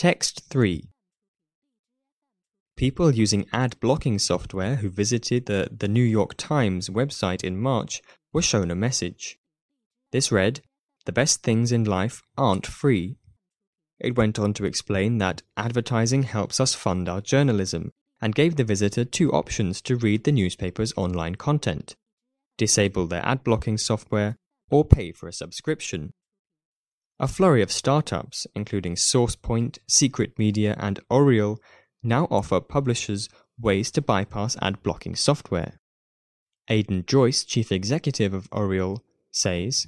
Text 3 People using ad blocking software who visited the, the New York Times website in March were shown a message. This read, The best things in life aren't free. It went on to explain that advertising helps us fund our journalism and gave the visitor two options to read the newspaper's online content disable their ad blocking software or pay for a subscription. A flurry of startups, including SourcePoint, Secret Media, and Oriel, now offer publishers ways to bypass ad blocking software. Aidan Joyce, chief executive of Oriel, says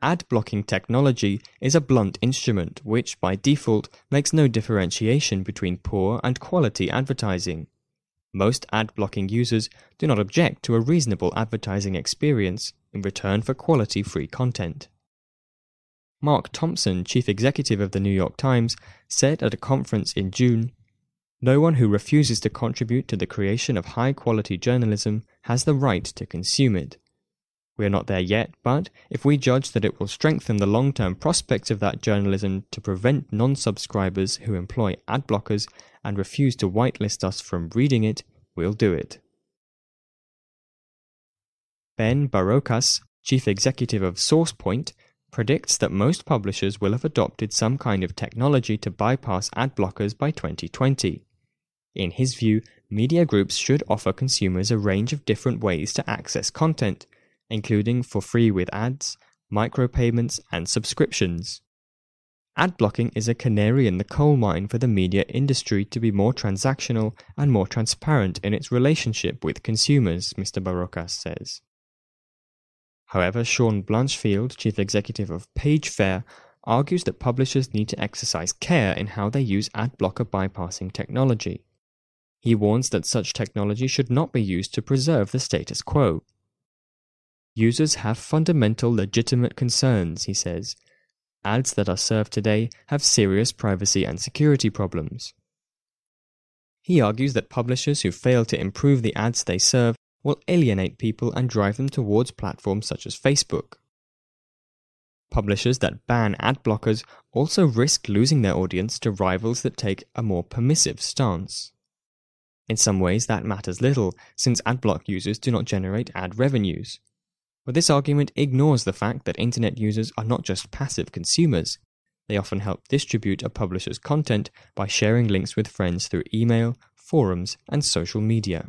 Ad blocking technology is a blunt instrument which, by default, makes no differentiation between poor and quality advertising. Most ad blocking users do not object to a reasonable advertising experience in return for quality free content. Mark Thompson, chief executive of the New York Times, said at a conference in June no one who refuses to contribute to the creation of high quality journalism has the right to consume it. We are not there yet, but if we judge that it will strengthen the long term prospects of that journalism to prevent non subscribers who employ ad blockers and refuse to whitelist us from reading it, we'll do it. Ben Barokas, chief executive of SourcePoint, predicts that most publishers will have adopted some kind of technology to bypass ad blockers by 2020. In his view, media groups should offer consumers a range of different ways to access content, including for free with ads, micropayments, and subscriptions. Ad blocking is a canary in the coal mine for the media industry to be more transactional and more transparent in its relationship with consumers, Mr. Barokas says. However, Sean Blanchfield, chief executive of PageFair, argues that publishers need to exercise care in how they use ad blocker bypassing technology. He warns that such technology should not be used to preserve the status quo. Users have fundamental legitimate concerns, he says. Ads that are served today have serious privacy and security problems. He argues that publishers who fail to improve the ads they serve will alienate people and drive them towards platforms such as Facebook. Publishers that ban ad blockers also risk losing their audience to rivals that take a more permissive stance. In some ways, that matters little, since adblock users do not generate ad revenues. But this argument ignores the fact that internet users are not just passive consumers. They often help distribute a publisher's content by sharing links with friends through email, forums, and social media.